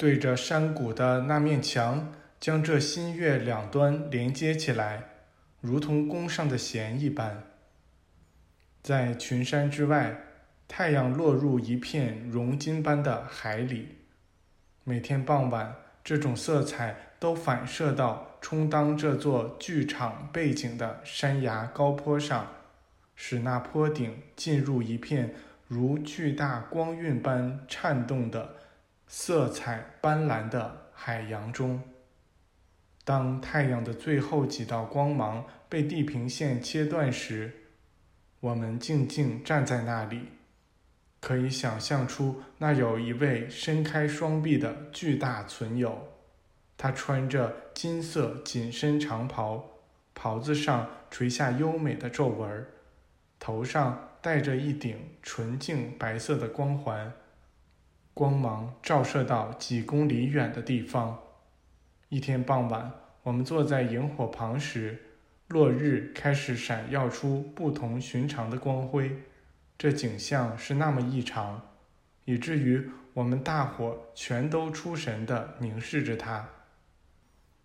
对着山谷的那面墙，将这新月两端连接起来，如同弓上的弦一般。在群山之外，太阳落入一片熔金般的海里。每天傍晚，这种色彩都反射到充当这座剧场背景的山崖高坡上，使那坡顶进入一片如巨大光晕般颤动的、色彩斑斓的海洋中。当太阳的最后几道光芒被地平线切断时，我们静静站在那里，可以想象出那有一位伸开双臂的巨大存有。他穿着金色紧身长袍，袍子上垂下优美的皱纹，头上戴着一顶纯净白色的光环，光芒照射到几公里远的地方。一天傍晚，我们坐在萤火旁时。落日开始闪耀出不同寻常的光辉，这景象是那么异常，以至于我们大伙全都出神地凝视着它。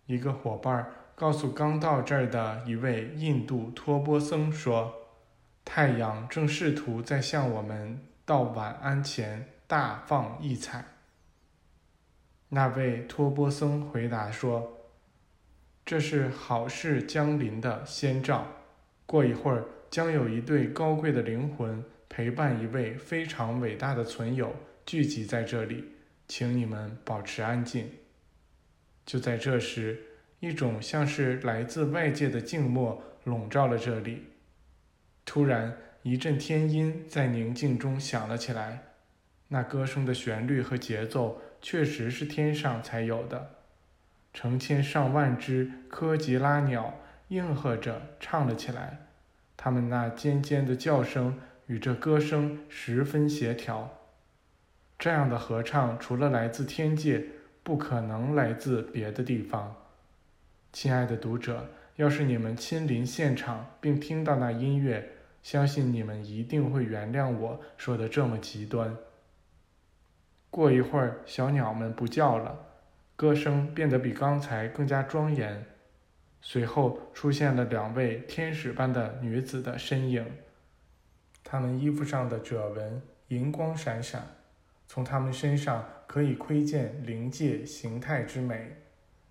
一个伙伴告诉刚到这儿的一位印度托钵僧说：“太阳正试图在向我们道晚安前大放异彩。”那位托钵僧回答说。这是好事将临的先兆，过一会儿将有一对高贵的灵魂陪伴一位非常伟大的存有聚集在这里，请你们保持安静。就在这时，一种像是来自外界的静默笼罩了这里。突然，一阵天音在宁静中响了起来，那歌声的旋律和节奏确实是天上才有的。成千上万只科吉拉鸟应和着唱了起来，它们那尖尖的叫声与这歌声十分协调。这样的合唱除了来自天界，不可能来自别的地方。亲爱的读者，要是你们亲临现场并听到那音乐，相信你们一定会原谅我说的这么极端。过一会儿，小鸟们不叫了。歌声变得比刚才更加庄严，随后出现了两位天使般的女子的身影，她们衣服上的褶纹银光闪闪，从她们身上可以窥见灵界形态之美，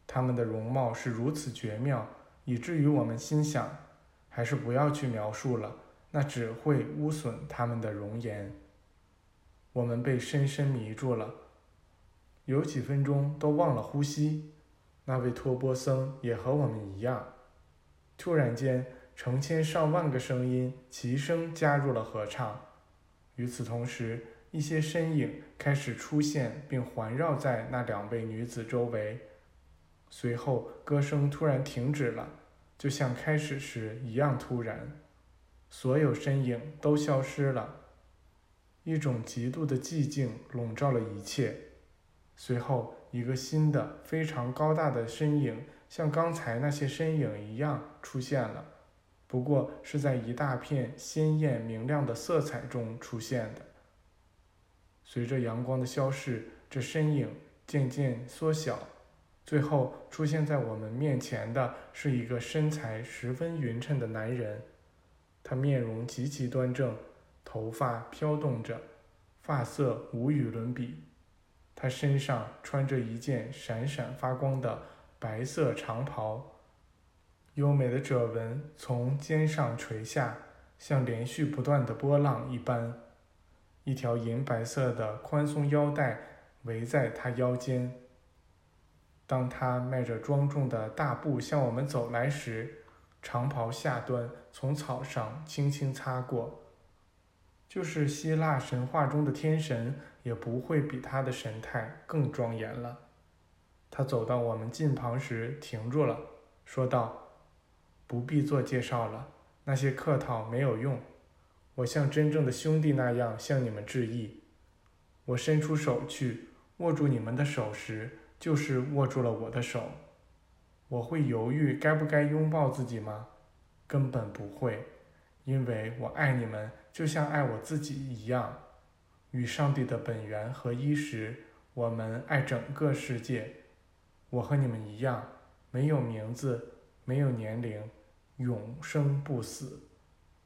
她们的容貌是如此绝妙，以至于我们心想，还是不要去描述了，那只会污损她们的容颜。我们被深深迷住了。有几分钟都忘了呼吸，那位托钵僧也和我们一样。突然间，成千上万个声音齐声加入了合唱。与此同时，一些身影开始出现，并环绕在那两位女子周围。随后，歌声突然停止了，就像开始时一样突然。所有身影都消失了，一种极度的寂静笼罩了一切。随后，一个新的、非常高大的身影，像刚才那些身影一样出现了，不过是在一大片鲜艳明亮的色彩中出现的。随着阳光的消逝，这身影渐渐缩小，最后出现在我们面前的是一个身材十分匀称的男人。他面容极其端正，头发飘动着，发色无与伦比。他身上穿着一件闪闪发光的白色长袍，优美的褶纹从肩上垂下，像连续不断的波浪一般。一条银白色的宽松腰带围在他腰间。当他迈着庄重的大步向我们走来时，长袍下端从草上轻轻擦过。就是希腊神话中的天神。也不会比他的神态更庄严了。他走到我们近旁时停住了，说道：“不必做介绍了，那些客套没有用。我像真正的兄弟那样向你们致意。我伸出手去握住你们的手时，就是握住了我的手。我会犹豫该不该拥抱自己吗？根本不会，因为我爱你们，就像爱我自己一样。”与上帝的本源合一时，我们爱整个世界。我和你们一样，没有名字，没有年龄，永生不死。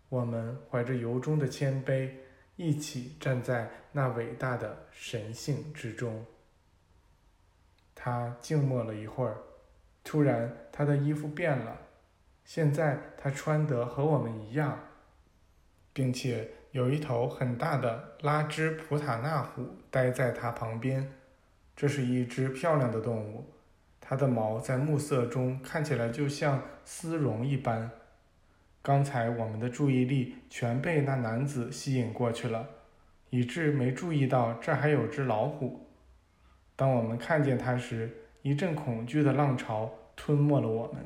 我们怀着由衷的谦卑，一起站在那伟大的神性之中。他静默了一会儿，突然，他的衣服变了。现在他穿得和我们一样，并且有一头很大的拉芝普塔纳虎待在它旁边。这是一只漂亮的动物，它的毛在暮色中看起来就像丝绒一般。刚才我们的注意力全被那男子吸引过去了，以致没注意到这还有只老虎。当我们看见它时，一阵恐惧的浪潮吞没了我们。